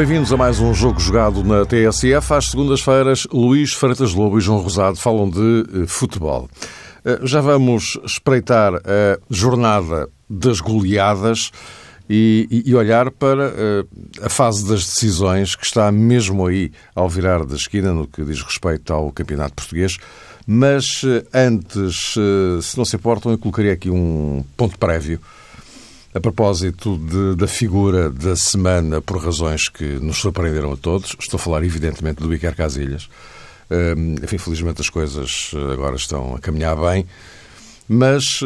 Bem-vindos a mais um jogo jogado na TSF. Às segundas-feiras, Luís Freitas Lobo e João Rosado falam de eh, futebol. Eh, já vamos espreitar a jornada das goleadas e, e olhar para eh, a fase das decisões que está mesmo aí ao virar da esquina no que diz respeito ao Campeonato Português. Mas antes, se não se importam, eu colocaria aqui um ponto prévio a propósito de, da figura da semana, por razões que nos surpreenderam a todos, estou a falar evidentemente do Iker Casilhas. Um, enfim, felizmente as coisas agora estão a caminhar bem. Mas,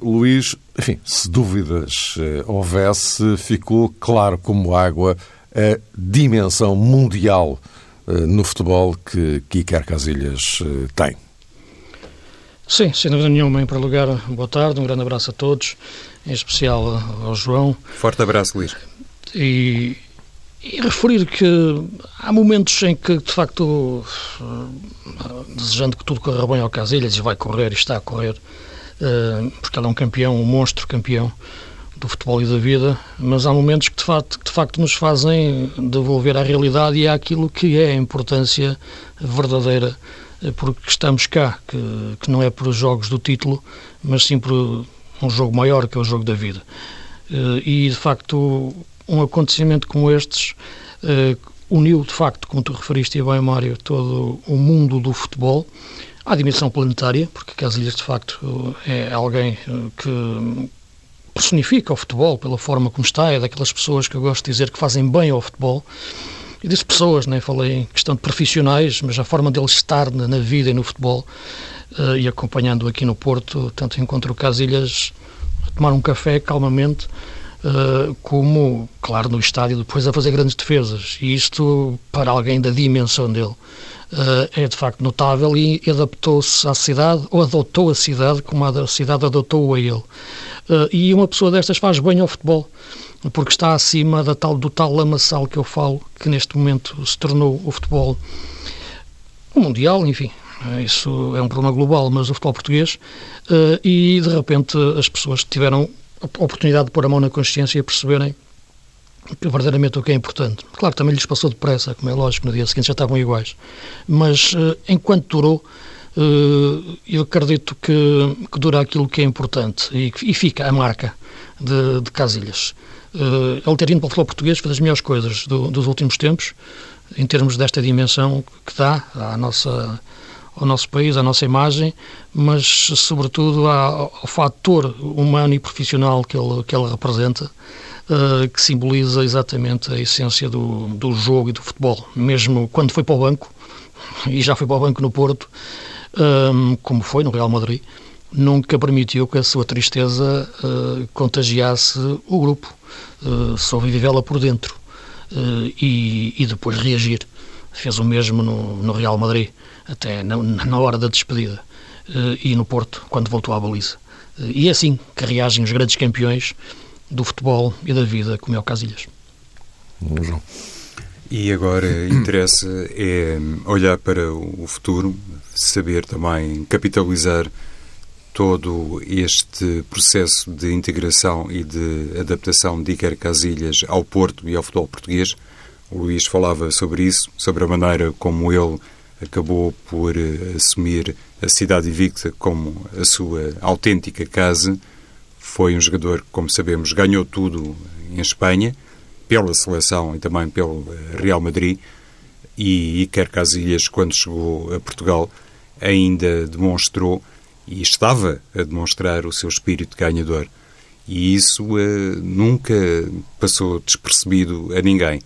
Luís, enfim, se dúvidas uh, houvesse, ficou claro como água a dimensão mundial uh, no futebol que, que Iker Casilhas uh, tem. Sim, sem dúvida nenhuma. Em primeiro lugar, boa tarde, um grande abraço a todos em especial ao João. Forte abraço, Luís. E, e referir que há momentos em que, de facto, desejando que tudo corra bem ao Casilhas, e vai correr, e está a correr, eh, porque ele é um campeão, um monstro campeão do futebol e da vida, mas há momentos que de facto, que de facto nos fazem devolver à realidade e àquilo que é a importância verdadeira eh, porque estamos cá, que, que não é por jogos do título, mas sim por um jogo maior que é o jogo da vida. Eh, e, de facto, um acontecimento como estes eh, uniu, de facto, como tu referiste bem, Mário, todo o mundo do futebol à dimensão planetária, porque Casilhas, de facto, é alguém eh, que personifica o futebol pela forma como está, é daquelas pessoas que eu gosto de dizer que fazem bem ao futebol. E disse pessoas, nem né? falei em questão de profissionais, mas a forma deles estar na, vida e no futebol uh, e acompanhando aqui no Porto, tanto encontro Casilhas a tomar um café calmamente, uh, como, claro, no estádio depois a fazer grandes defesas. E isto, para alguém da dimensão dele, uh, é de facto notável e adaptou-se à cidade, ou adotou a cidade como a cidade adotou a ele. e uma pessoa destas faz bem ao futebol porque está acima da tal, do tal lamaçal que eu falo, que neste momento se tornou o futebol mundial, enfim, isso é um problema global, mas o futebol português, e de repente as pessoas tiveram oportunidade de pôr a mão na consciência e perceberem que verdadeiramente o que é importante. Claro também lhes passou depressa, como é lógico, no dia seguinte já estavam iguais, mas uh, enquanto durou, uh, eu acredito que, que dura aquilo que é importante e, e fica a marca de, de Casilhas. Uh, ele ter ido para o futebol português foi das melhores coisas do, dos últimos tempos, em termos desta dimensão que dá à nossa ao nosso país, à nossa imagem, mas sobretudo ao, fator humano e profissional que ele, que ele representa, uh, que simboliza exatamente a essência do, do jogo e do futebol. Mesmo quando foi para o banco, e já foi para o banco no Porto, um, eh, como foi no Real Madrid, nunca permitiu que a sua tristeza uh, contagiasse o grupo. Uh, soube vivê-la por dentro uh, e, e, depois reagir. Fez o mesmo no, no Real Madrid até na, na hora da despedida, uh, e no Porto, quando voltou à baliza. Uh, e é assim que reagem os grandes campeões do futebol e da vida, como é o Casilhas. João. E agora interessa é olhar para o futuro, saber também capitalizar todo este processo de integração e de adaptação de Iker Casilhas ao Porto e ao futebol português. O Luís falava sobre isso, sobre a maneira como ele acabou por eh, assumir a cidade invicta como a sua autêntica casa. Foi um jogador que, como sabemos, ganhou tudo em Espanha, pela seleção e também pelo eh, Real Madrid. E Iker Casillas, quando chegou a Portugal, ainda demonstrou e estava a demonstrar o seu espírito ganhador. E isso uh, nunca passou despercebido a ninguém.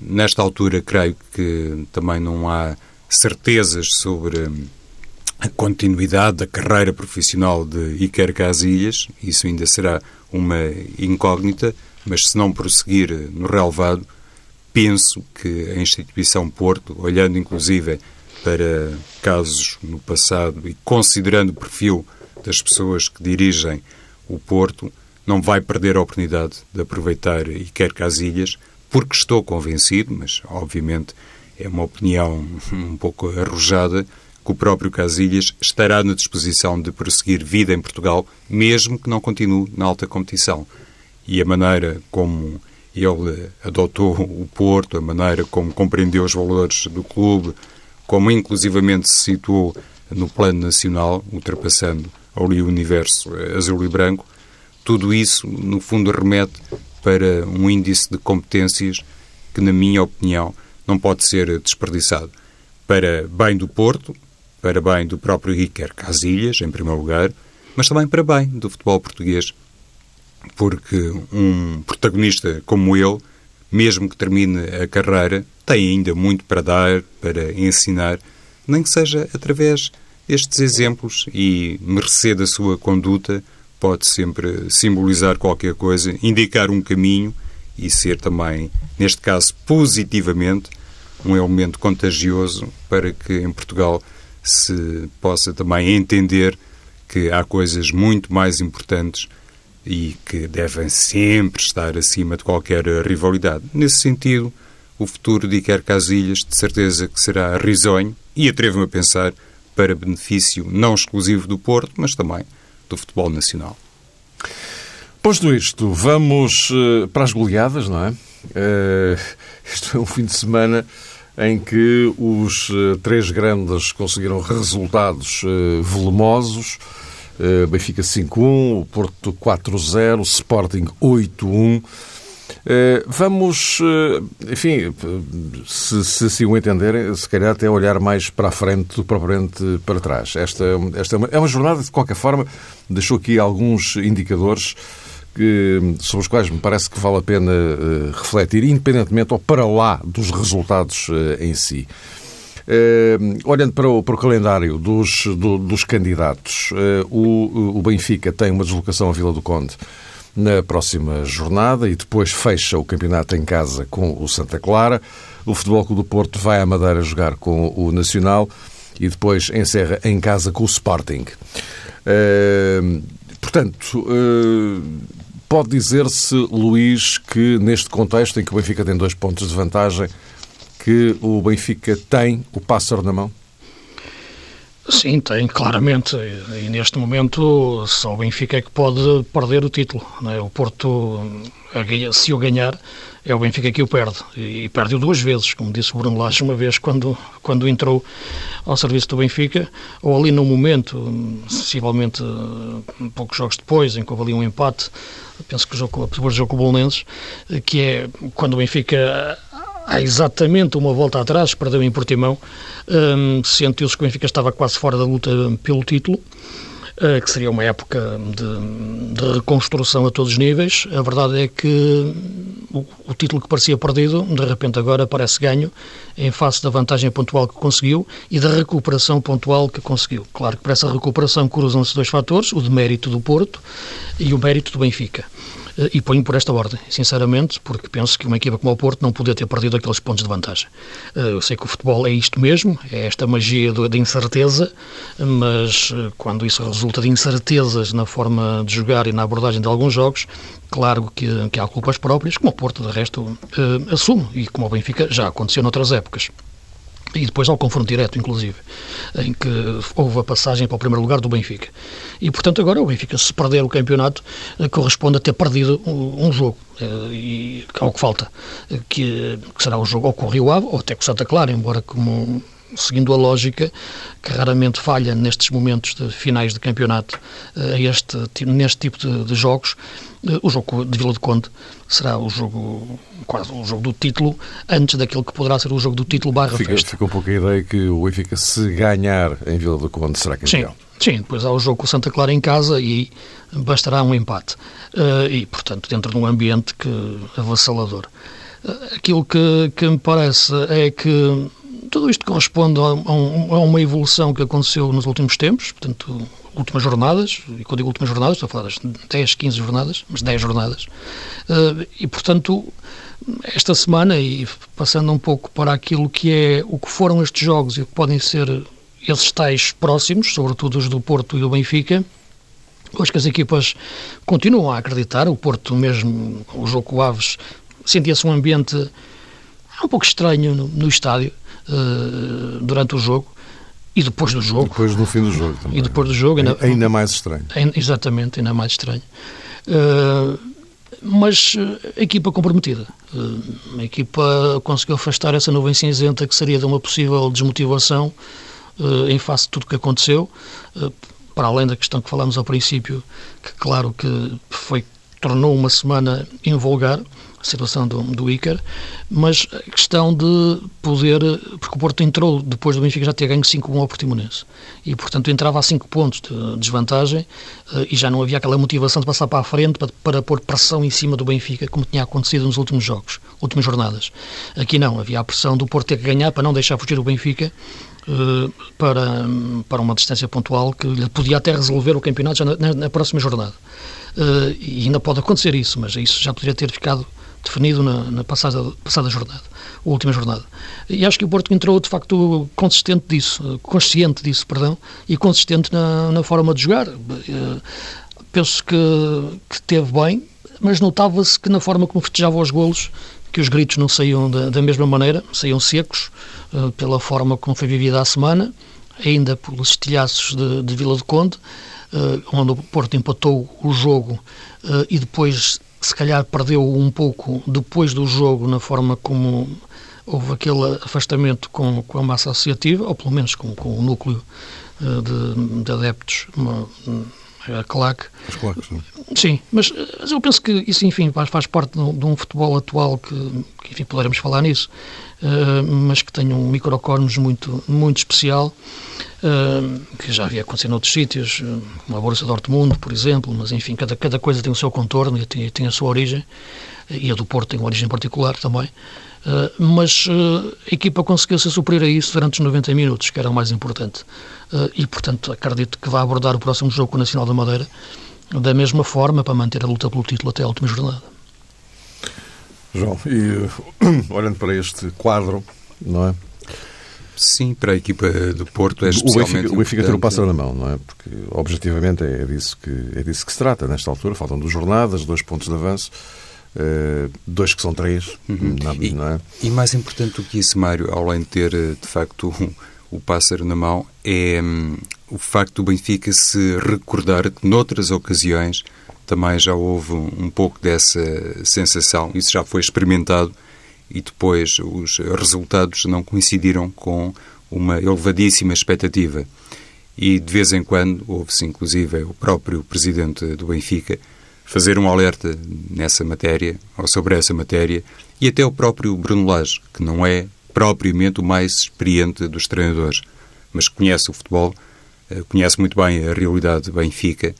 Nesta altura, creio que também não há certezas sobre a continuidade da carreira profissional de Iker Casillas, isso ainda será uma incógnita, mas se não prosseguir no relevado, penso que a instituição Porto, olhando inclusive para casos no passado e considerando o perfil das pessoas que dirigem o Porto, não vai perder a oportunidade de aproveitar Iker Casilhas, porque estou convencido, mas obviamente é uma opinião um pouco arrojada, que o próprio Casilhas estará na disposição de prosseguir vida em Portugal, mesmo que não continue na alta competição. E a maneira como ele adotou o Porto, a maneira como compreendeu os valores do clube, como inclusivamente se situou no plano nacional, ultrapassando ali o universo azul e branco, tudo isso, no fundo, remete para um índice de competências que, na minha opinião, não pode ser desperdiçado. Para bem do Porto, para bem do próprio Iker Casilhas, em primeiro lugar, mas também para bem do futebol português. Porque um protagonista como ele, mesmo que termine a carreira, tem ainda muito para dar, para ensinar, nem que seja através destes exemplos e mercê da sua conduta pode sempre simbolizar qualquer coisa, indicar um caminho e ser também, neste caso, positivamente, um elemento contagioso para que em Portugal se possa também entender que há coisas muito mais importantes e que devem sempre estar acima de qualquer rivalidade. Nesse sentido, o futuro de Iker Casilhas de certeza que será risonho e atrevo-me a pensar para benefício não exclusivo do Porto, mas também do futebol nacional. Posto isto, vamos uh, para as goleadas, não é? Uh, isto é um fim de semana em que os uh, três grandes conseguiram resultados volumosos. Benfica 5-1, o Porto 4-0, Sporting 8-1. Eh, vamos, eh, enfim, se, se assim o entenderem, se calhar até olhar mais para a frente do que propriamente para trás. Esta, esta é, uma, é uma jornada, de qualquer forma, deixou aqui alguns indicadores sobre os quais me parece que vale a pena uh, refletir, independentemente ou para lá dos resultados uh, em si. Uh, olhando para o, para o calendário dos, do, dos candidatos, o, o Benfica tem uma deslocação à Vila do Conde na próxima jornada e depois fecha o campeonato em casa com o Santa Clara. O Futebol Clube do Porto vai à Madeira jogar com o Nacional e depois encerra em casa com o Sporting. Uh, portanto, uh, pode dizer-se, Luís, que neste contexto em que o Benfica tem dois pontos de vantagem, que o Benfica tem o pássaro na mão? Sim, tem, claramente. E neste momento só o Benfica é que pode perder o título. É? O Porto, se o ganhar, é o Benfica que o perde. E perde-o duas vezes, como disse o Bruno Lage uma vez quando, quando entrou ao serviço do Benfica, ou ali no momento, sensivelmente poucos jogos depois, em que houve ali um empate, penso que o jogo, do jogo com o Bolonenses, que é quando o Benfica há exatamente uma volta atrás, perdeu em Portimão, um, sentiu-se que o Benfica estava quase fora da luta pelo título, uh, que seria uma época de, de, reconstrução a todos os níveis. A verdade é que o, o, título que parecia perdido, de repente agora parece ganho, em face da vantagem pontual que conseguiu e da recuperação pontual que conseguiu. Claro que para essa recuperação cruzam-se dois fatores, o de mérito do Porto e o mérito do Benfica. Eh, e ponho por esta ordem, sinceramente, porque penso que uma equipa como o Porto não podia ter perdido aqueles pontos de vantagem. Eh, eu sei que o futebol é isto mesmo, é esta magia da incerteza, mas eh, quando isso resulta de incertezas na forma de jogar e na abordagem de alguns jogos, claro que, que há culpas próprias, como o Porto, de resto, assume, e como o Benfica já aconteceu noutras épocas e depois ao confronto direto, inclusive, em que houve a passagem para o primeiro lugar do Benfica. E, portanto, agora o Benfica, se perder o campeonato, eh, corresponde a ter perdido um jogo, eh, e ao que falta, eh, que, que será o jogo ou com o Rio Ave, ou até com o Santa Clara, embora como seguindo a lógica que raramente falha nestes momentos de finais de campeonato, este, neste tipo de, de jogos, o jogo de Vila do Conde será o jogo, quase o jogo do título, antes daquele que poderá ser o jogo do título barra fica, festa. Fica um pouco a ideia que o Benfica, se ganhar em Vila do Conde, será campeão. Sim, sim, depois há o jogo com o Santa Clara em casa e bastará um empate. Uh, e, portanto, dentro de um ambiente que avassalador. Uh, aquilo que, que me parece é que tudo isto corresponde a, a, a, uma evolução que aconteceu nos últimos tempos, portanto, últimas jornadas, e quando digo últimas jornadas, estou a falar das 10, 15 jornadas, mas 10 jornadas, uh, e portanto, esta semana, e passando um pouco para aquilo que é o que foram estes jogos e o que podem ser esses tais próximos, sobretudo os do Porto e do Benfica, Hoje que as equipas continuam a acreditar, o Porto mesmo, o jogo com o Aves, sentia-se um ambiente um pouco estranho no, no estádio uh, durante o jogo e depois do jogo. Depois no fim do jogo também. E depois do jogo. Ainda, ainda mais estranho. Exatamente, ainda mais estranho. Uh, mas eh, a equipa comprometida. A equipa conseguiu afastar essa nuvem cinzenta que seria de uma possível desmotivação em face de tudo o que aconteceu para além da questão que falámos ao princípio, que claro que foi tornou uma semana invulgar situação do, do Iker, mas a questão de poder, porque o Porto entrou depois do Benfica já ter ganho 5-1 ao Portimonense e portanto entrava a 5 pontos de desvantagem eh, e já não havia aquela motivação de passar para a frente para, para pôr pressão em cima do Benfica como tinha acontecido nos últimos jogos, últimas jornadas. Aqui não, havia a pressão do Porto ter que ganhar para não deixar fugir o Benfica eh, para, para uma distância pontual que lhe podia até resolver o campeonato já na, na próxima jornada. Uh, e ainda pode acontecer isso, mas isso já poderia ter ficado definido na, na passada, passada jornada, última jornada. E acho que o Porto entrou, de facto, consistente disso, eh, consciente disso, perdão, e consistente na, na forma de jogar. Uh, penso que, que teve bem, mas notava-se que na forma como festejava os golos, que os gritos não saíam da, da mesma maneira, saíam secos, uh, pela forma como foi vivida a semana, ainda pelos estilhaços de, de Vila do Conde, onde o Porto empatou o jogo e depois, se calhar, perdeu um pouco depois do jogo na forma como houve aquele afastamento com, com a massa associativa, ou pelo menos com, com o núcleo de, de adeptos, a claque. As claques, sim. Sim, mas, mas, eu penso que isso, enfim, faz, faz parte de um, de um futebol atual que, que, enfim, poderemos falar nisso, uh, mas que tem um microcosmos muito, muito especial, uh, que já havia acontecido noutros sítios, uh, como a Bolsa de Dortmund, por exemplo, mas, enfim, cada, cada coisa tem o seu contorno e tem, tem a sua origem, e a do Porto tem uma origem particular também. Uh, mas uh, a equipa conseguiu-se suprir a isso durante os 90 minutos, que era o mais importante. Uh, e, portanto, acredito que vai abordar o próximo jogo com o Nacional da Madeira da mesma forma para manter a luta pelo título até a última jornada. João, e olhando para este quadro, não é? Sim, para a equipa do Porto é especialmente O Benfica, o Benfica ter o pássaro na mão, não é? Porque, objetivamente, é disso, que, é disso que se trata nesta altura. Faltam duas jornadas, dois pontos de avanço. Uh, dois que são três, uhum. não, e, não é? E mais importante do que isso, Mário, além de ter, eh, de facto, o pássaro na mão, é hum, o facto do Benfica se recordar que noutras ocasiões também já houve um pouco dessa sensação. Isso já foi experimentado e depois os resultados não coincidiram com uma elevadíssima expectativa. E de vez em quando houve-se, inclusive, o próprio presidente do Benfica fazer um alerta nessa matéria, ou sobre essa matéria, e até o próprio Bruno Lage, que não é propriamente o mais experiente dos treinadores, mas conhece o futebol, eh, conhece muito bem a realidade de Benfica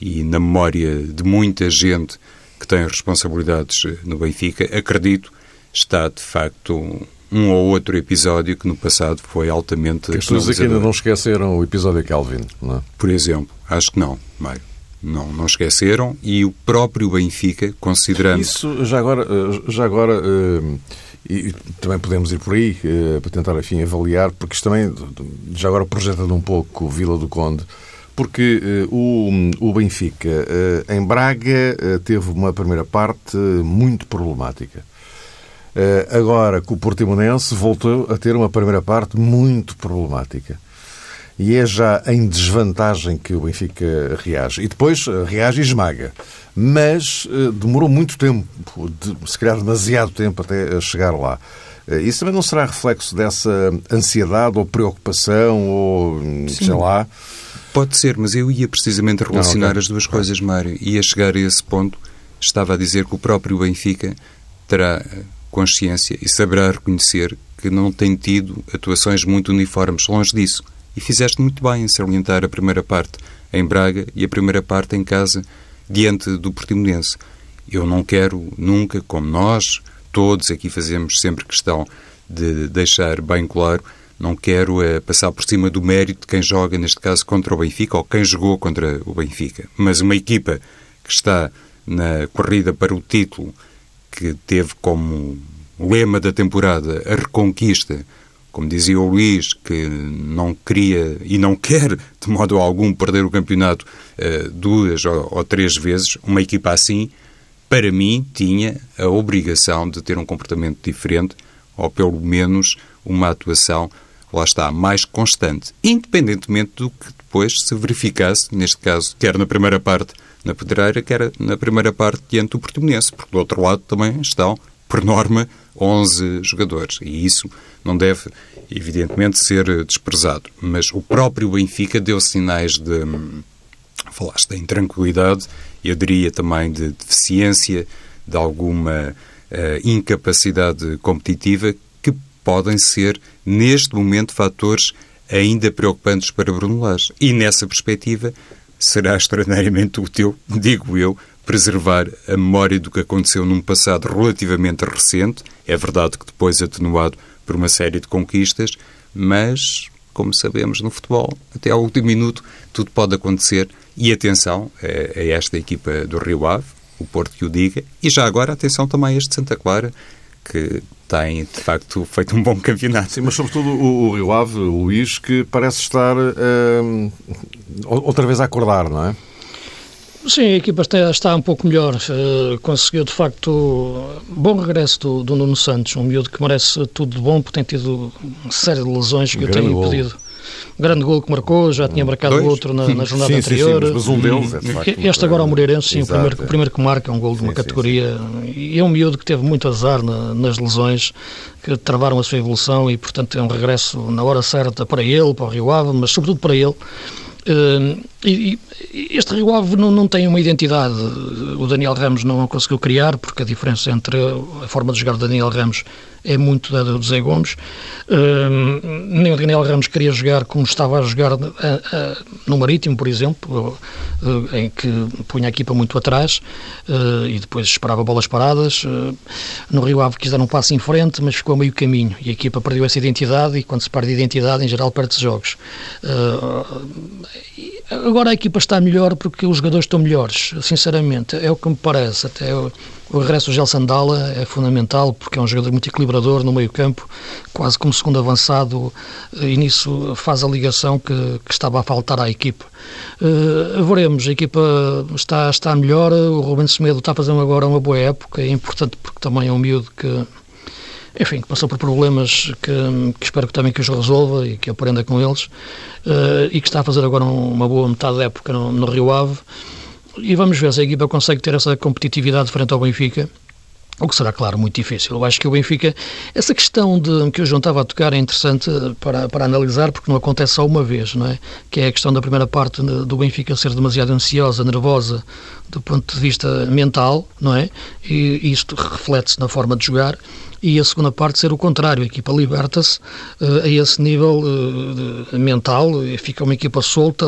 e, na memória de muita gente que tem responsabilidades eh, no Benfica, acredito, está de facto um ou outro episódio que no passado foi altamente. As pessoas aqui ainda não esqueceram o episódio Calvin, não é? Por exemplo, acho que não, Mário. Não, não esqueceram e o próprio Benfica, considerando. Isso já agora, eh, já agora e também podemos ir por aí uh, para tentar, enfim, avaliar, porque isto também, já agora projetando um pouco Vila do Conde, porque o, o Benfica em Braga teve uma primeira parte muito problemática. agora, com o Portimonense, voltou a ter uma primeira parte muito problemática e é já em desvantagem que o Benfica reage. E depois eh, reage e esmaga. Mas uh, demorou muito tempo, de, se calhar demasiado tempo até chegar lá. Uh, isso também não será reflexo dessa ansiedade ou preocupação ou Sim. sei lá? Pode ser, mas eu ia precisamente relacionar okay. as duas coisas, Mário. Ia chegar a esse ponto. Estava a dizer que o próprio Benfica terá consciência e saberá reconhecer que não tem tido atuações muito uniformes. Longe disso e fizeste muito bem em salientar a primeira parte em Braga e a primeira parte em casa diante do Portimonense. Eu não quero nunca, como nós, todos aqui fazemos sempre questão de deixar bem claro, não quero é, passar por cima do mérito de quem joga, neste caso, contra o Benfica ou quem jogou contra o Benfica. Mas uma equipa que está na corrida para o título, que teve como lema da temporada a reconquista como dizia o Luís, que não queria e não quer de modo algum perder o campeonato uh, duas ou, ou, três vezes, uma equipa assim, para mim, tinha a obrigação de ter um comportamento diferente ou pelo menos uma atuação, lá está, mais constante, independentemente do que depois se verificasse, neste caso, quer na primeira parte na Pedreira, quer na primeira parte diante do Portimonense, porque do outro lado também estão, por norma, 11 jogadores. E isso não deve, evidentemente, ser desprezado. Mas o próprio Benfica deu sinais de. Falaste da intranquilidade, eu diria também de deficiência, de alguma uh, incapacidade competitiva, que podem ser, neste momento, fatores ainda preocupantes para Bruno Lage. E nessa perspectiva, será extraordinariamente útil, digo eu, preservar a memória do que aconteceu num passado relativamente recente. É verdade que depois atenuado por uma série de conquistas, mas, como sabemos no futebol, até ao último minuto tudo pode acontecer. E atenção a, esta equipa do Rio Ave, o Porto que o diga, e já agora atenção também a este Santa Clara, que tem, de facto, feito um bom campeonato. Sim, mas sobretudo o, o Rio Ave, o Luís, que parece estar uh, outra vez a acordar, não é? Sim, a equipa está, está um pouco melhor. Uh, conseguiu, de facto, bom regresso do, do Nuno Santos, um miúdo que merece tudo de bom, porque tem tido uma série de lesões que um eu tenho gol. pedido. Um grande gol que marcou, já tinha marcado Dois? outro na, na jornada sim, anterior. Sim, sim, mas um deles é de facto, Este agora ao Moreirense, sim, o primeiro, o primeiro que marca é um gol de uma categoria. E é um miúdo que teve muito azar na, nas lesões, que travaram a sua evolução e, portanto, é um regresso na hora certa para ele, para o Rio Ave, mas sobretudo para ele Uh, este Rio Ave não, não tem uma identidade. O Daniel Ramos não a conseguiu criar, porque a diferença entre a forma de jogar do Daniel Ramos é muito da do Zé Gomes. Uh, nem o Daniel Ramos queria jogar como estava a jogar uh, no Marítimo, por exemplo, em que punha a equipa muito atrás e depois esperava bolas paradas. no Rio Ave quis dar um passo em frente, mas ficou a meio caminho e a equipa perdeu essa identidade. E quando se perde a identidade, em geral, perde-se jogos agora a equipa está melhor porque os jogadores estão melhores, sinceramente, é o que me parece. Até o, o regresso do Gel Sandala é fundamental porque é um jogador muito equilibrador no meio campo, quase como segundo avançado, e nisso faz a ligação que, que estava a faltar à equipa. Uh, veremos, a equipa está, está melhor, o Rubens Semedo está fazendo agora uma boa época, é importante porque também é um miúdo que enfim, que passou por problemas que, que, espero que também que os resolva e que aprenda com eles uh, e que está a fazer agora uma boa metade da época no, no Rio Ave e vamos ver se a equipa consegue ter essa competitividade frente ao Benfica o que será, claro, muito difícil. Eu acho que o Benfica, essa questão de, que o João estava a tocar é interessante para, para analisar, porque não acontece só uma vez, não é? Que é a questão da primeira parte do Benfica ser demasiado ansiosa, nervosa, do ponto de vista mental, não é? E isto reflete-se na forma de jogar e a segunda parte ser o contrário. A equipa liberta-se uh, a esse nível uh, mental, fica uma equipa solta,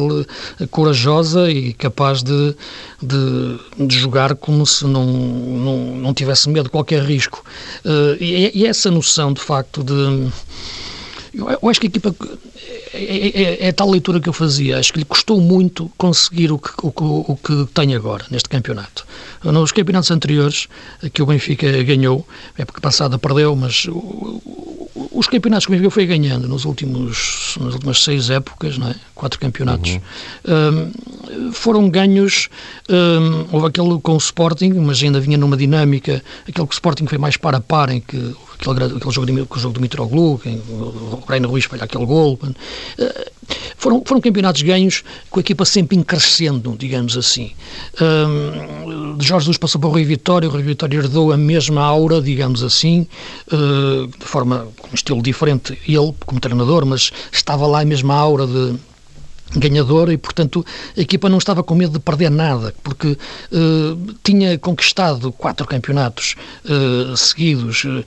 corajosa e capaz de, de, de, jogar como se não, não, não tivesse medo de qualquer risco. Uh, e, e, essa noção, de facto, de. Eu acho que a equipa é, é, é, tal leitura que eu fazia. Acho que lhe custou muito conseguir o que, o, o que tem agora neste campeonato. Nos campeonatos anteriores, que o Benfica ganhou, a época passada perdeu, mas os campeonatos que o Benfica foi ganhando nos últimos, nas últimas seis épocas, não é? quatro campeonatos, uhum. um, foram ganhos. Um, houve aquele com o Sporting, mas ainda vinha numa dinâmica. Aquele que o Sporting foi mais para a par, em que aquele, aquele jogo, de, o jogo do Mitroglou, o Reino Ruiz falha aquele gol. Uh, foram, foram campeonatos ganhos com a equipa sempre em crescendo, digamos assim. Um, Jorge Jesus passou para o Rui Vitória, o Rui Vitória herdou a mesma aura, digamos assim, uh, de forma, com um estilo diferente, ele como treinador, mas estava lá a mesma aura de ganhador e, portanto, a equipa não estava com medo de perder nada, porque uh, tinha conquistado quatro campeonatos uh, seguidos, uh,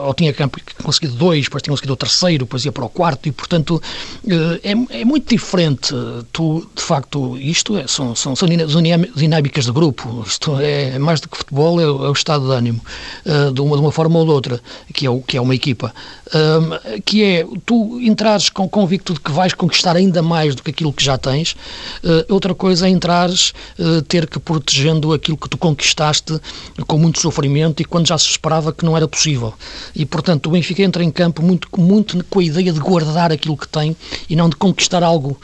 ou tinha conseguido dois, depois tinha conseguido o terceiro, depois ia para o quarto, e, portanto, é, é, muito diferente. Tu, de facto, isto é, são, são, são dinâmicas de grupo, isto é mais do que futebol, é, é o estado de ânimo, de, uma, de uma forma ou de outra, que é, o, que é uma equipa, que é tu entrares com convicto de que vais conquistar ainda mais do que aquilo que já tens. Uh, outra coisa é entrares, uh, ter que protegendo aquilo que tu conquistaste com muito sofrimento e quando já se esperava que não era possível. E, portanto, o Benfica entra em campo muito, muito com a ideia de guardar aquilo que tem e não de conquistar algo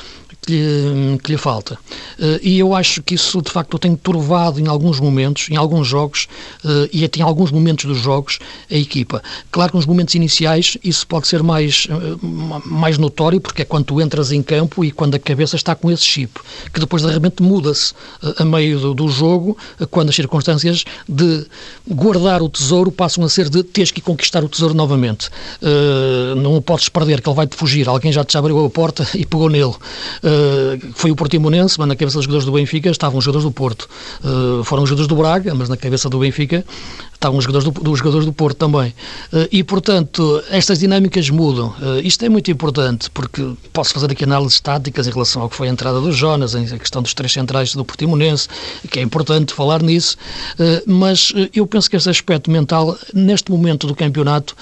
que lhe, que lhe falta. Uh, e eu acho que isso, de facto, tem turvado em alguns momentos, em alguns jogos, uh, e até em alguns momentos dos jogos, a equipa. Claro que nos momentos iniciais isso pode ser mais, uh, mais notório, porque é quando tu entras em campo e quando a cabeça está com esse chip, que depois de repente muda-se a meio do, do jogo, quando as circunstâncias de guardar o tesouro passam a ser de teres que conquistar o tesouro novamente. não o podes perder, que ele vai-te fugir, alguém já te abriu a porta e pegou nele. Eh, foi o Portimonense, mas na cabeça dos jogadores do Benfica estavam os jogadores do Porto. Uh, foram os jogadores do Braga, mas na cabeça do Benfica estavam os jogadores do, dos jogadores do Porto também. Uh, e, portanto, estas dinâmicas mudam. Uh, isto é muito importante, porque posso fazer aqui análises táticas em relação ao que foi a entrada do Jonas, a questão dos três centrais do Portimonense, que é importante falar nisso, uh, mas eu penso que este aspecto mental, neste momento do campeonato,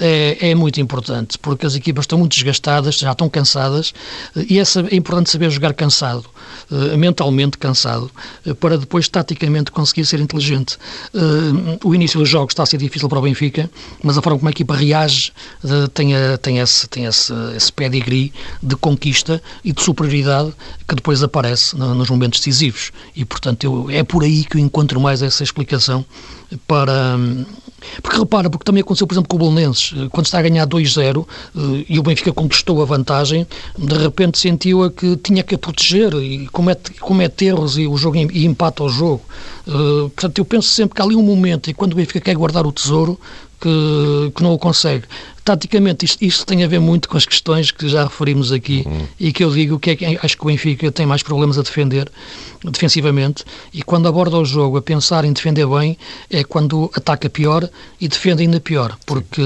é, é, muito importante, porque as equipas estão muito desgastadas, já estão cansadas, e essa, é importante saber jogar cansado, mentalmente cansado, para depois, taticamente, conseguir ser inteligente o início dos jogos está a ser difícil para o Benfica, mas a forma como a equipa reage tem, tem, esse, tem esse, esse pedigree de conquista e de superioridade que depois aparece no, nos momentos decisivos. E, portanto, eu, é por aí que eu encontro mais essa explicação para. Porque repara, porque também aconteceu, por exemplo, com o Bolonenses, eh, quando está a ganhar 2-0 eh, e o Benfica conquistou a vantagem, de repente sentiu a que tinha que a proteger e comete, comete erros e o jogo e empata o jogo. Uh, portanto, eu penso sempre que há ali um momento, e quando o Benfica quer guardar o tesouro, que, que não o consegue. Taticamente, isto, isto, tem a ver muito com as questões que já referimos aqui uhum. e que eu digo que é, acho que o Benfica tem mais problemas a defender defensivamente e quando aborda o jogo a pensar em defender bem é quando ataca pior e defende ainda pior, porque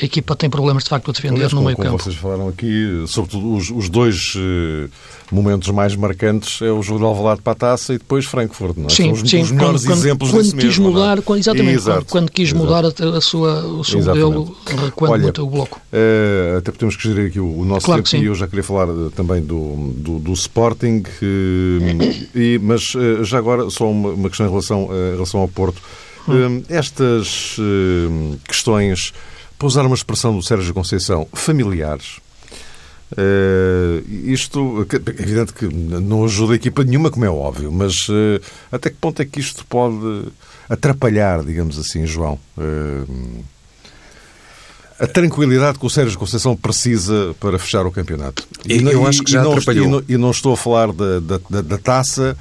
a equipa tem problemas de facto a defender Aliás, no meio como campo. vocês falaram aqui, sobretudo os, os dois uh, momentos mais marcantes é o jogo de Alvalade para a taça e depois Frankfurt, não é? Sim, São os, sim, os melhores quando, exemplos quando, quando quis mesmo, mudar, é? quando, exatamente, quando, quando, quis Exato. mudar a, a sua, o seu modelo, quando Olha, o bloco. Uh, até podemos que gerir aqui o, o nosso claro tempo e eu já queria falar uh, também do, do, do Sporting, uh, e, mas já agora só uma, uma, questão em relação, em relação ao Porto. Hum. estas questões, para usar uma expressão do Sérgio Conceição, familiares, Uh, isto é evidente que não ajuda a equipa nenhuma, como é óbvio, mas uh, até que ponto é que isto pode atrapalhar, digamos assim, João? Uh, a tranquilidade que o Sérgio Conceição precisa para fechar o campeonato. E, eu e, acho que já e não, atrapalhou. E não, e não, estou a falar da, da, da, taça,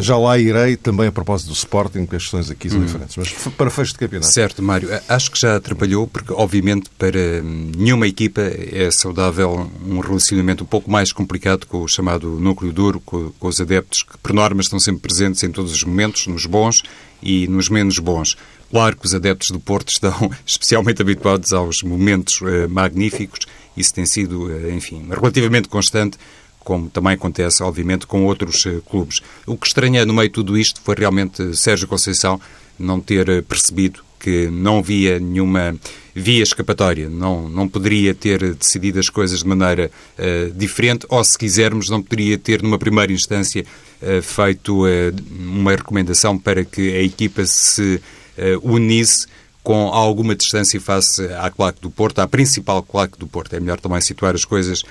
já lá irei também a propósito do Sporting, porque as questões aqui são hum. diferentes, mas para fecho de campeonato. Certo, Mário. Acho que já atrapalhou, porque obviamente para nenhuma equipa é saudável um relacionamento um pouco mais complicado com o chamado núcleo duro, com, com os adeptos, que por norma estão sempre presentes em todos os momentos, nos bons e nos menos bons. Claro que os adeptos do Porto estão especialmente habituados aos momentos uh, magníficos. Isso tem sido, uh, enfim, relativamente constante, como também acontece, obviamente, com outros uh, clubes. O que estranha no meio de tudo isto foi realmente Sérgio Conceição não ter percebido que não havia nenhuma via escapatória, não, não poderia ter decidido as coisas de maneira uh, diferente, ou se quisermos, não poderia ter, numa primeira instância, uh, feito uh, uma recomendação para que a equipa se unisse com alguma distância face à claque do Porto, à principal claque do Porto. É melhor também situar as coisas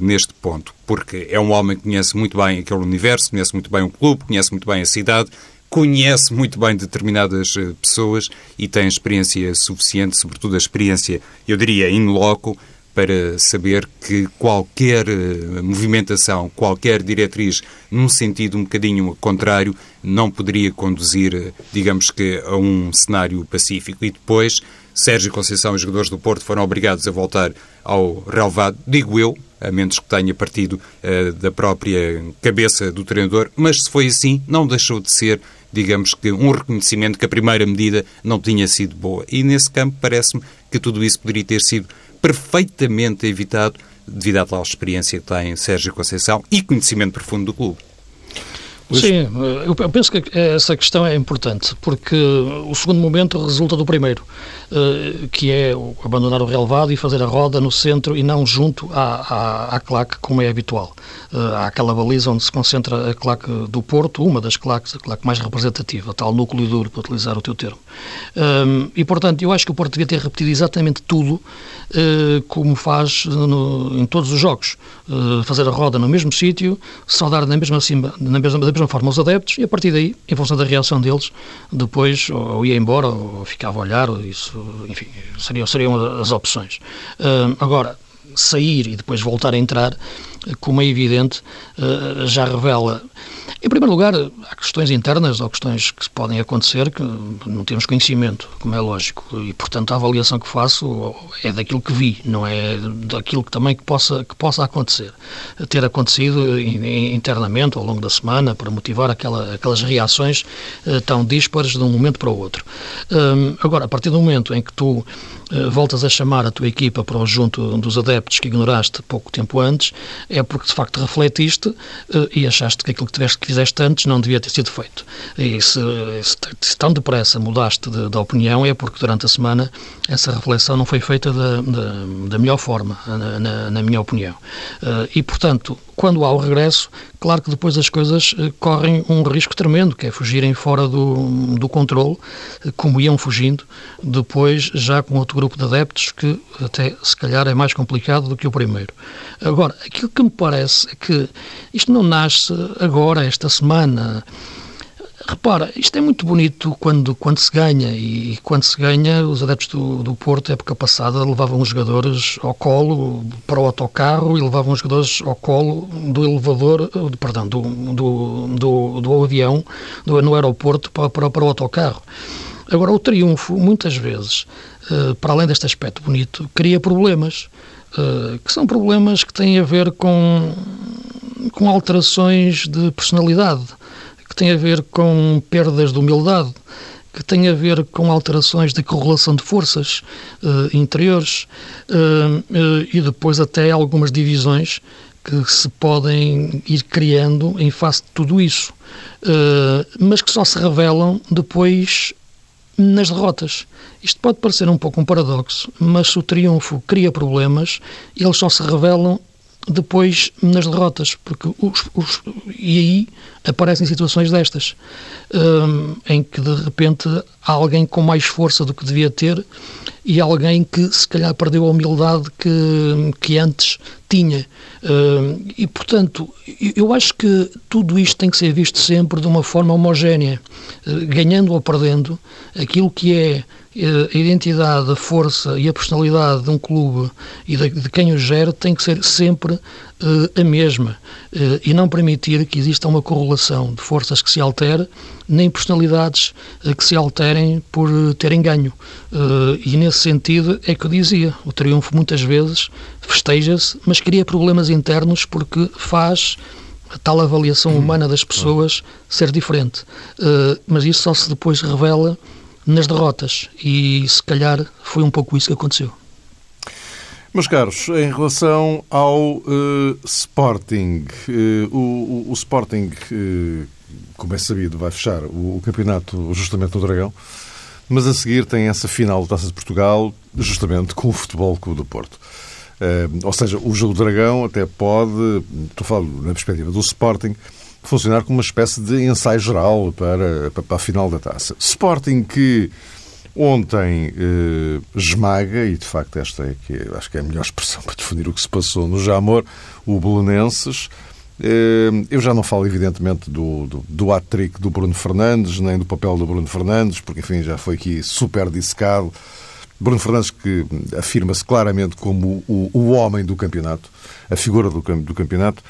neste ponto, porque é um homem que conhece muito bem aquele universo, conhece muito bem o clube, conhece muito bem a cidade, conhece muito bem determinadas eh, pessoas e tem experiência suficiente, sobretudo a experiência, eu diria, in loco, para saber que qualquer eh, movimentação, qualquer diretriz num sentido um bocadinho contrário não poderia conduzir, eh, digamos que, a um cenário pacífico. E depois, Sérgio Conceição e os jogadores do Porto foram obrigados a voltar ao relevado, digo eu, a menos que tenha partido uh, da própria cabeça do treinador, mas se foi assim, não deixou de ser digamos que, um reconhecimento que a primeira medida não tinha sido boa. E nesse campo parece-me que tudo isso poderia ter sido perfeitamente evitado devido à tal experiência que tem Sérgio Conceição e conhecimento profundo do clube. Sim, eu penso que essa questão é importante, porque o segundo momento resulta do primeiro, eh, que é abandonar o relevado e fazer a roda no centro e não junto à, à, à claque, como é habitual. Eh, há aquela baliza onde se concentra a claque do Porto, uma das claques, a claque mais representativa, tal núcleo duro, para utilizar o teu termo. Ehm, e, portanto, eu acho que o Porto devia ter repetido exatamente tudo eh, como faz no, em todos os jogos. Fazer a roda no mesmo sítio, saudar na mesma, na mesma mesma forma os adeptos e a partir daí, em função da reação deles, depois ou ia embora ou ficava a olhar, isso, enfim, seriam, seriam as opções. Uh, agora, sair e depois voltar a entrar, como é evidente, uh, já revela em primeiro lugar, há questões internas ou questões que podem acontecer que não temos conhecimento, como é lógico, e portanto a avaliação que faço é daquilo que vi, não é daquilo que também que possa, que possa acontecer. Ter acontecido internamente ao longo da semana para motivar aquela, aquelas reações eh, tão díspares de um momento para o outro. Hum, agora, a partir do momento em que tu eh, voltas a chamar a tua equipa para o junto dos adeptos que ignoraste pouco tempo antes, é porque de facto refletiste eh, e achaste que aquilo que tiveste que fizeste antes não devia ter sido feito. E se, se, se tão depressa mudaste de, de, opinião é porque durante a semana essa reflexão não foi feita da, da, melhor forma, na, na, na minha opinião. Uh, e, portanto, quando há o regresso, claro que depois as coisas uh, correm um risco tremendo, que é fugirem fora do, do controle, uh, como iam fugindo, depois já com outro grupo de adeptos, que até se calhar é mais complicado do que o primeiro. Agora, aquilo que me parece é que isto não nasce agora, esta semana. Repara, isto é muito bonito quando, quando se ganha e quando se ganha, os adeptos do, do Porto, época passada, levavam os jogadores ao colo para o autocarro e levavam os jogadores ao colo do elevador, perdão, do, do, do, do avião do, no aeroporto para, para, para o autocarro. Agora, o triunfo, muitas vezes, eh, para além deste aspecto bonito, cria problemas, eh, que são problemas que têm a ver com com alterações de personalidade, que tem a ver com perdas de humildade, que tem a ver com alterações de correlação de forças uh, interiores uh, uh, e depois até algumas divisões que se podem ir criando em face de tudo isso, mas que só se revelam depois nas derrotas. Isto pode parecer um pouco um paradoxo, mas se o triunfo cria problemas, eles só se revelam depois nas derrotas, porque os, os, e aí aparecem situações destas, um, em que de repente há alguém com mais força do que devia ter e alguém que se calhar perdeu a humildade que, que antes tinha. Um, e portanto, eu acho que tudo isto tem que ser visto sempre de uma forma homogénea, uh, ganhando ou perdendo aquilo que é a identidade, a força e a personalidade de um clube e de, de quem o gera tem que ser sempre uh, a mesma uh, e não permitir que exista uma correlação de forças que se altere, nem personalidades uh, que se alterem por terem ganho. e nesse sentido é que eu dizia, o triunfo muitas vezes festeja-se, mas cria problemas internos porque faz a tal avaliação hum. humana das pessoas ser diferente. mas isso só se depois revela nas derrotas e se calhar foi um pouco isso que aconteceu. Meus caros, em relação ao uh, Sporting, uh, o, o, Sporting, uh, como é sabido, vai fechar o, o, campeonato justamente no Dragão, mas a seguir tem essa final da Taça de Portugal justamente com o Futebol Clube do Porto. ou seja, o jogo do Dragão até pode, estou falando na perspectiva do Sporting, funcionar como uma espécie de ensaio geral para, para a final da taça. Sporting que ontem eh, esmaga, e de facto esta é que acho que é a melhor expressão para definir o que se passou no Jamor, o Belenenses. Eh, eu já não falo, evidentemente, do, do, do hat-trick do Bruno Fernandes, nem do papel do Bruno Fernandes, porque, enfim, já foi aqui super dissecado. Bruno Fernandes que afirma-se claramente como o, o homem do campeonato, a figura do, do campeonato.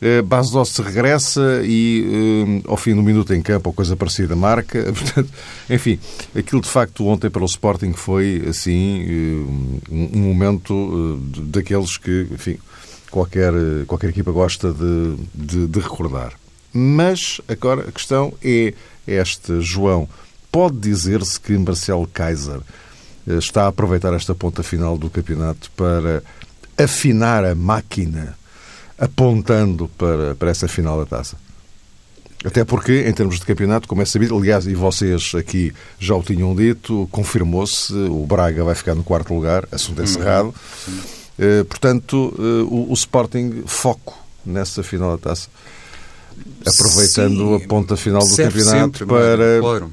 Eh, Base Doce regressa e, eh, ao fim do minuto em campo, ou coisa parecida, marca. Portanto, enfim, aquilo de facto ontem para o Sporting foi, assim, eh, um momento daqueles que, enfim, qualquer, qualquer equipa gosta de, de, de recordar. Mas, agora, a questão é esta, João. Pode dizer-se que Marcelo Kaiser está a aproveitar esta ponta final do campeonato para afinar a máquina apontando para, para essa final da taça? Até porque, em termos de campeonato, como é sabido, aliás, e vocês aqui já o tinham dito, confirmou-se, o Braga vai ficar no quarto lugar, assunto encerrado. Uhum. Portanto, o, o Sporting, foco nessa final da taça aproveitando Sim, a ponta final do campeonato sempre, para. Claro.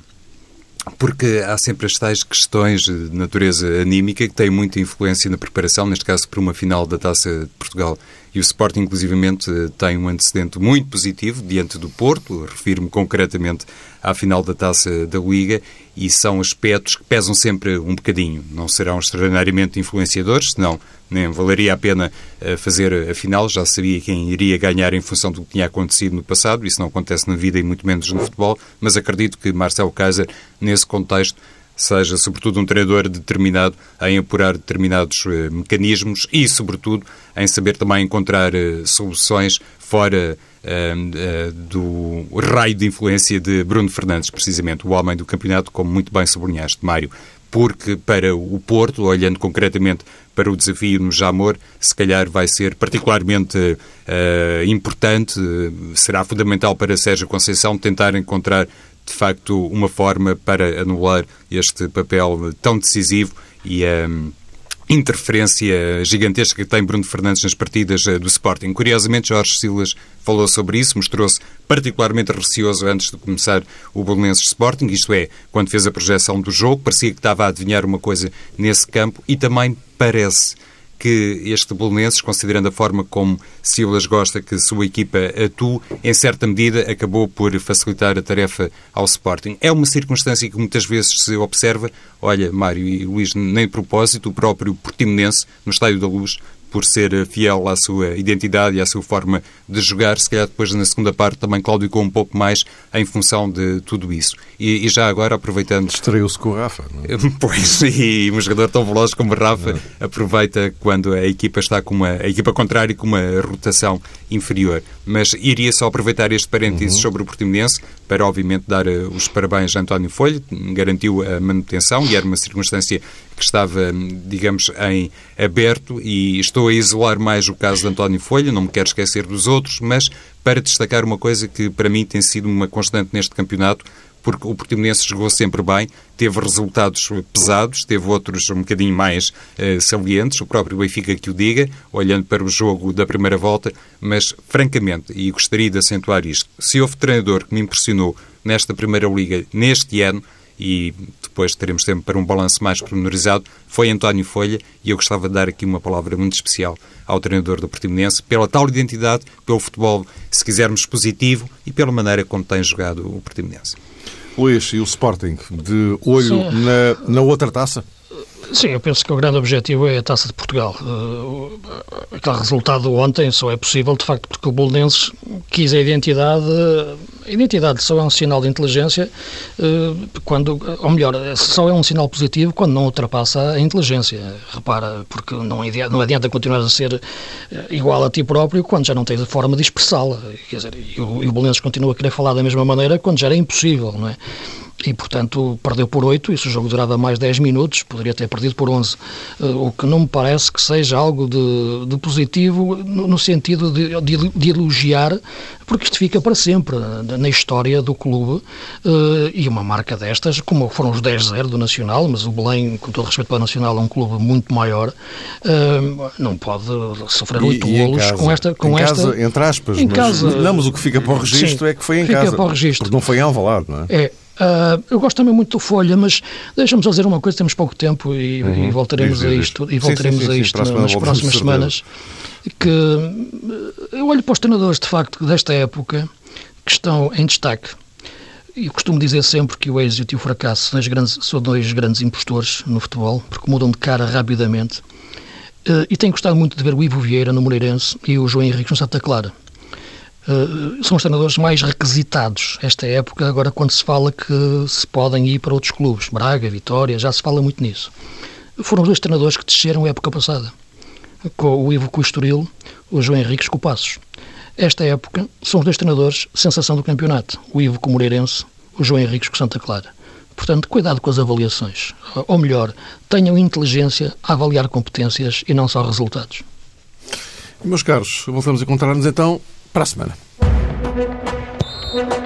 Porque há sempre as tais questões de natureza anímica que têm muita influência na preparação, neste caso para uma final da Taça de Portugal. E o Sporting, inclusivamente, tem um antecedente muito positivo diante do Porto, refiro-me concretamente à final da Taça da Liga, e são aspectos que pesam sempre um bocadinho. Não serão extraordinariamente influenciadores, senão nem valeria a pena eh, fazer a final. Já sabia quem iria ganhar em função do que tinha acontecido no passado. Isso não acontece na vida e muito menos no futebol. Mas acredito que Marcelo Kaiser, nesse contexto, seja sobretudo um treinador determinado em apurar determinados uh, mecanismos e, sobretudo, em saber também encontrar uh, soluções fora uh, do raio de influência de Bruno Fernandes, precisamente, o homem do campeonato, como muito bem sublinhaste, Mário. Porque para o Porto, olhando concretamente para o desafio no Jamor, se calhar vai ser particularmente importante, será fundamental para Sérgio Conceição tentar encontrar de facto, uma forma para anular este papel tão decisivo e a um, interferência gigantesca que tem Bruno Fernandes nas partidas eh, do Sporting. Curiosamente, Jorge Silas falou sobre isso, mostrou-se particularmente receoso antes de começar o Bolonenses Sporting, isto é, quando fez a projeção do jogo, parecia que estava a adivinhar uma coisa nesse campo e também parece que este Bolonenses, considerando a forma como Silas gosta que a sua equipa atue, em certa medida acabou por facilitar a tarefa ao Sporting. É uma circunstância que muitas vezes se observa. Olha, Mário e Luís, nem de propósito, o próprio Portimonense, no Estádio da Luz, por ser fiel à sua identidade e à sua forma de jogar. Se calhar depois na segunda parte também claudicou um pouco mais em função de tudo isso. E, e já agora, aproveitando... Estreou-se com o Rafa, não é? Pois, e um jogador tão veloz como o Rafa aproveita quando a equipa está com uma... a equipa contrária com uma rotação inferior. Mas iria só aproveitar este parênteses uhum. sobre o Portimonense para, obviamente, dar uh, os parabéns a António Folha, garantiu a manutenção e era uma circunstância que estava, digamos, em aberto e estou a isolar mais o caso de António Folha, não me quero esquecer dos outros, mas para destacar uma coisa que para mim tem sido uma constante neste campeonato, porque o Portimonense jogou sempre bem, teve resultados pesados, teve outros um bocadinho mais uh, salientes, o próprio Benfica que o diga, olhando para o jogo da primeira volta, mas francamente, e gostaria de acentuar isto, se houve treinador que me impressionou nesta primeira liga neste ano, e depois teremos tempo para um balanço mais pormenorizado, foi António Folha e eu gostava de dar aqui uma palavra muito especial ao treinador do Portimonense pela tal identidade, pelo futebol, se quisermos, positivo e pela maneira como tem jogado o Portimonense. Luís, e o Sporting, de olho na, na outra taça? Sim, eu penso que o grande objetivo é a Taça de Portugal. Uh, aquele resultado ontem só é possível, de facto, porque o Bolonenses quis a identidade. A identidade só é um sinal de inteligência uh, quando, ou melhor, só é um sinal positivo quando não ultrapassa a inteligência. Repara, porque não, não adianta continuar a ser igual a ti próprio quando já não tens a forma de expressá-la. Quer dizer, e o, e o Bolonenses continua a querer falar da mesma maneira quando já era impossível, não é? E, portanto, perdeu por 8, e se o jogo durava mais 10 minutos, poderia ter perdido por 11. Eh, o que não me parece que seja algo de, de positivo no, no sentido de, de, de, elogiar, porque isto fica para sempre na história do clube, eh, e uma marca destas, como foram os 10-0 do Nacional, mas o Belém, com todo respeito para o Nacional, é um clube muito maior, eh, não pode sofrer oito golos com esta... Com em esta, casa, entre aspas, em mas, casa, não, mas o que fica para o registro sim, é que foi em fica casa. Para o registro. Porque não foi em Alvalade, não é? É, Uh, eu gosto também muito do Folha, mas deixa-me só dizer uma coisa, temos pouco tempo e, uhum. e voltaremos diz, a isto, e voltaremos sim, sim, sim, a isto nas próximas semanas, que eu olho para os treinadores, de facto, desta época, que estão em destaque, e costumo dizer sempre que o êxito e o fracasso são, grandes, são dois grandes impostores no futebol, porque mudam de cara rapidamente, uh, e tenho gostado muito de ver o Ivo Vieira no Moreirense e o João Henrique no Santa Clara. Uh, são os treinadores mais requisitados esta época, agora quando se fala que se podem ir para outros clubes, Braga, Vitória, já se fala muito nisso. Foram os dois treinadores que desceram a época passada, com o Ivo Estoril, o João Henriques com o Passos. Esta época são os dois treinadores sensação do campeonato, o Ivo com o Moreirense, o João Henriques com Santa Clara. Portanto, cuidado com as avaliações. Ou melhor, tenham inteligência a avaliar competências e não só resultados. Meus caros, voltamos a encontrar-nos então para a semana. Thank you.